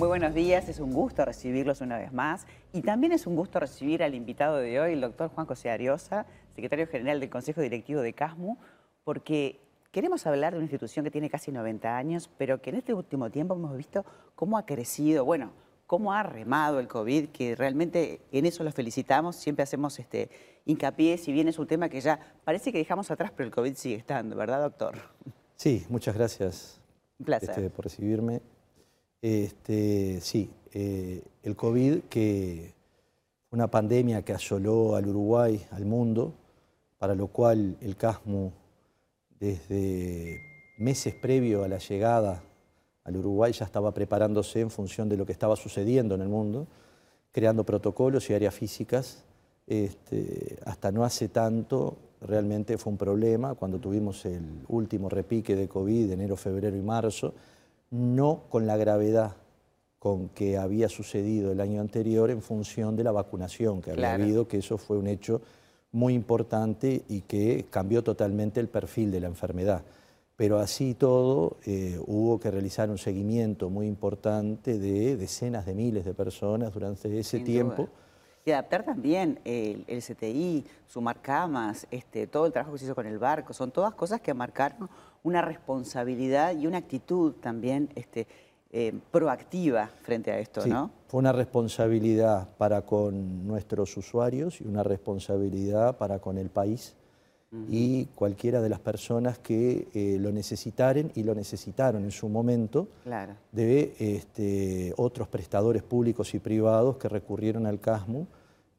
Muy buenos días, es un gusto recibirlos una vez más y también es un gusto recibir al invitado de hoy, el doctor Juan José Ariosa, secretario general del Consejo Directivo de CASMU, porque queremos hablar de una institución que tiene casi 90 años, pero que en este último tiempo hemos visto cómo ha crecido, bueno, cómo ha remado el COVID, que realmente en eso los felicitamos, siempre hacemos este hincapié, si bien es un tema que ya parece que dejamos atrás, pero el COVID sigue estando, ¿verdad, doctor? Sí, muchas gracias Un placer. este, por recibirme. Este, sí, eh, el COVID, que fue una pandemia que asoló al Uruguay, al mundo, para lo cual el CASMU, desde meses previo a la llegada al Uruguay, ya estaba preparándose en función de lo que estaba sucediendo en el mundo, creando protocolos y áreas físicas. Este, hasta no hace tanto, realmente fue un problema cuando tuvimos el último repique de COVID, enero, febrero y marzo, no con la gravedad con que había sucedido el año anterior en función de la vacunación que había habido, que eso fue un hecho muy importante y que cambió totalmente el perfil de la enfermedad. Pero así todo, eh, hubo que realizar un seguimiento muy importante de decenas de miles de personas durante ese Sin tiempo. duda. Y adaptar también el, el CTI, sumar camas, este, todo el trabajo que se hizo con el barco, son todas cosas que marcaron una responsabilidad y una actitud también este, eh, proactiva frente a esto, Sí, ¿no? Fue una responsabilidad para con nuestros usuarios y una responsabilidad para con el país y cualquiera de las personas que eh, lo necesitaren y lo necesitaron en su momento Claro. de este, otros prestadores públicos y privados que recurrieron al CASMU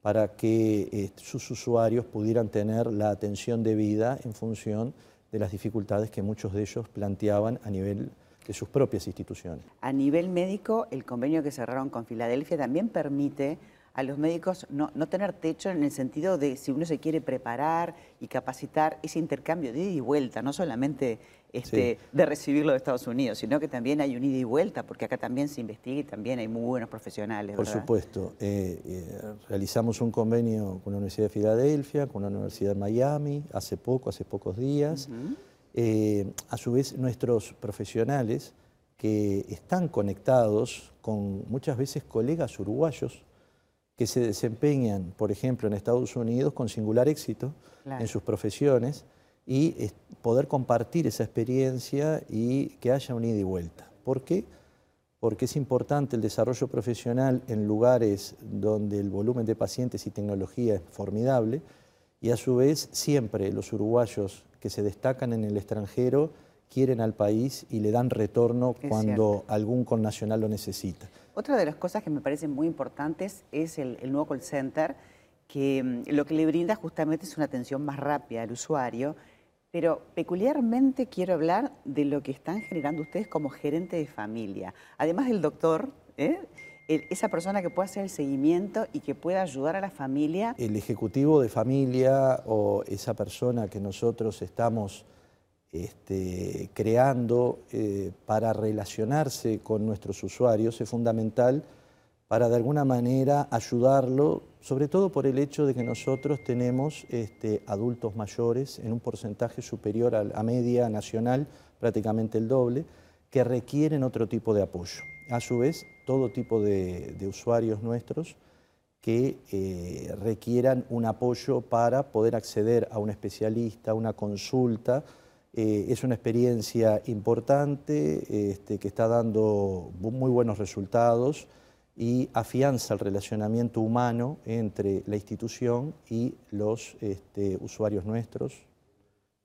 para que eh, sus usuarios pudieran tener la atención debida en función de las dificultades que muchos de ellos planteaban a nivel de sus propias instituciones. A nivel médico, el convenio que cerraron con Filadelfia también permite a los médicos no, no tener techo en el sentido de si uno se quiere preparar y capacitar ese intercambio de ida y vuelta, no solamente este, de recibirlo de Estados Unidos, sino que también hay un ida y vuelta, porque acá también se investiga y también hay muy buenos profesionales. Por ¿verdad? supuesto, eh, eh, realizamos un convenio con la Universidad de Filadelfia, con la Universidad de Miami, hace poco, hace pocos días. Eh, a su vez, nuestros profesionales que están conectados con muchas veces colegas uruguayos que se desempeñan, por ejemplo, en Estados Unidos con singular éxito Claro. en sus profesiones y poder compartir esa experiencia y que haya un ida y vuelta. ¿Por qué? Porque es importante el desarrollo profesional en lugares donde el volumen de pacientes y tecnología es formidable y a su vez siempre los uruguayos que se destacan en el extranjero quieren al país y le dan retorno Es cuando algún connacional lo necesita. Otra de las cosas que me parecen muy importantes es el, el nuevo call center, que mm, lo que le brinda justamente es una atención más rápida al usuario, pero peculiarmente quiero hablar de lo que están generando ustedes como gerente de familia. Además del doctor, ¿eh? Esa persona que pueda hacer el seguimiento y que pueda ayudar a la familia. el ejecutivo de familia o esa persona que nosotros estamos este, creando eh, para relacionarse con nuestros usuarios es fundamental para de alguna manera ayudarlo, sobre todo por el hecho de que nosotros tenemos este, adultos mayores en un porcentaje superior a media nacional, prácticamente el doble, que requieren otro tipo de apoyo. A su vez, todo tipo de, usuarios nuestros que eh, requieran un apoyo para poder acceder a un especialista, a una consulta. Eh, es una experiencia importante este, que está dando muy buenos resultados y afianza el relacionamiento humano entre la institución y los este, usuarios nuestros,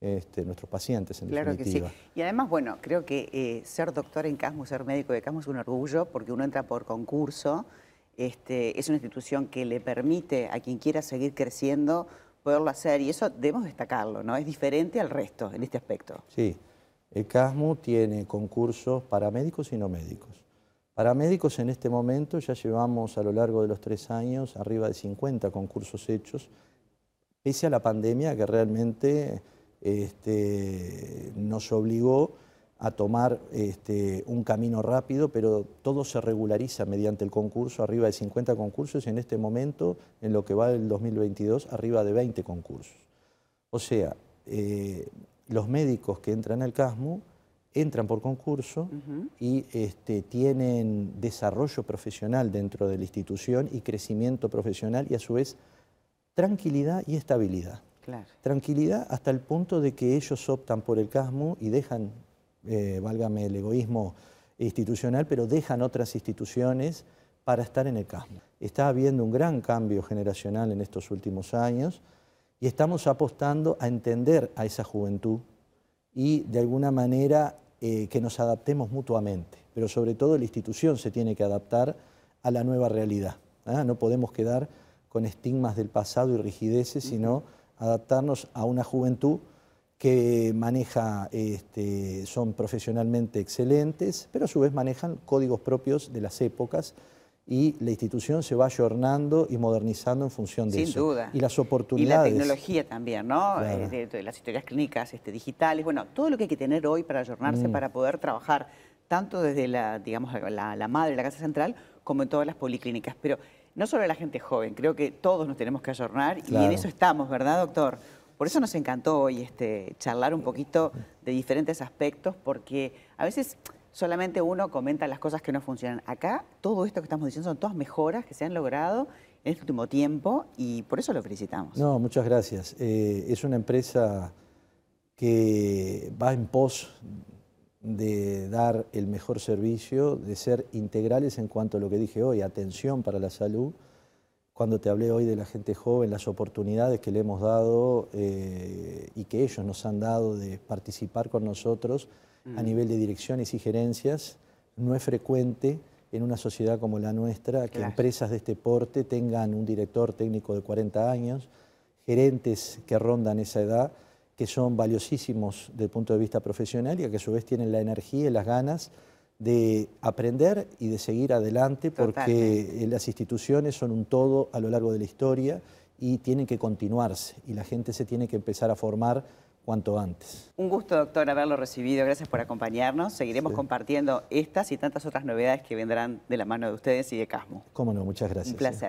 este, nuestros pacientes en Claro que sí. definitiva. Y además, bueno, creo que eh, ser doctor en CASMU, ser médico de CASMU es un orgullo porque uno entra por concurso. Este, es una institución que le permite a quien quiera seguir creciendo poderlo hacer y eso debemos destacarlo, ¿no? Es diferente al resto en este aspecto. Sí, el CASMU tiene concursos para médicos y no médicos. Para médicos en este momento ya llevamos a lo largo de los tres años arriba de 50 concursos hechos, pese a la pandemia que realmente este, nos obligó a tomar este, un camino rápido, pero todo se regulariza mediante el concurso, arriba de 50 concursos y en este momento, en lo que va del 2022, arriba de 20 concursos. O sea, eh, los médicos que entran al CASMU entran por concurso y este, tienen desarrollo profesional dentro de la institución y crecimiento profesional y a su vez tranquilidad y estabilidad. Tranquilidad hasta el punto de que ellos optan por el CASMU y dejan, eh, válgame el egoísmo institucional, pero dejan otras instituciones para estar en el CASMU. Está habiendo un gran cambio generacional en estos últimos años y estamos apostando a entender a esa juventud y de alguna manera eh, que nos adaptemos mutuamente, pero sobre todo la institución se tiene que adaptar a la nueva realidad. ¿ah? No podemos quedar con estigmas del pasado y rigideces, sino adaptarnos a una juventud que maneja, este, son profesionalmente excelentes, pero a su vez manejan códigos propios de las épocas y la institución se va ayornando y modernizando en función de eso. Sin duda. Y las oportunidades. Y la tecnología también, ¿no? Eh, de, las historias clínicas este, digitales, bueno, todo lo que hay que tener hoy para ayornarse, mm. para poder trabajar tanto desde la, digamos, la, la madre, la casa central, como en todas las policlínicas. Pero no solo la gente joven, creo que todos nos tenemos que ayornar y en eso estamos, ¿verdad, doctor? Por eso nos encantó hoy este, charlar un poquito de diferentes aspectos, porque a veces solamente uno comenta las cosas que no funcionan. Acá todo esto que estamos diciendo son todas mejoras que se han logrado en este último tiempo y por eso lo felicitamos. No, muchas gracias. Eh, es una empresa que va en pos de dar el mejor servicio, de ser integrales en cuanto a lo que dije hoy, atención para la salud. Cuando te hablé hoy de la gente joven, las oportunidades que le hemos dado eh, y que ellos nos han dado de participar con nosotros a nivel de direcciones y gerencias, no es frecuente en una sociedad como la nuestra que empresas de este porte tengan un director técnico de 40 años, gerentes que rondan esa edad, que son valiosísimos desde el punto de vista profesional y que a su vez tienen la energía y las ganas de aprender y de seguir adelante porque las instituciones son un todo a lo largo de la historia y tienen que continuarse y la gente se tiene que empezar a formar cuanto antes. Un gusto, doctor, haberlo recibido. Gracias por acompañarnos. Seguiremos compartiendo estas y tantas otras novedades que vendrán de la mano de ustedes y de Casmo. Cómo no, muchas gracias. Un placer.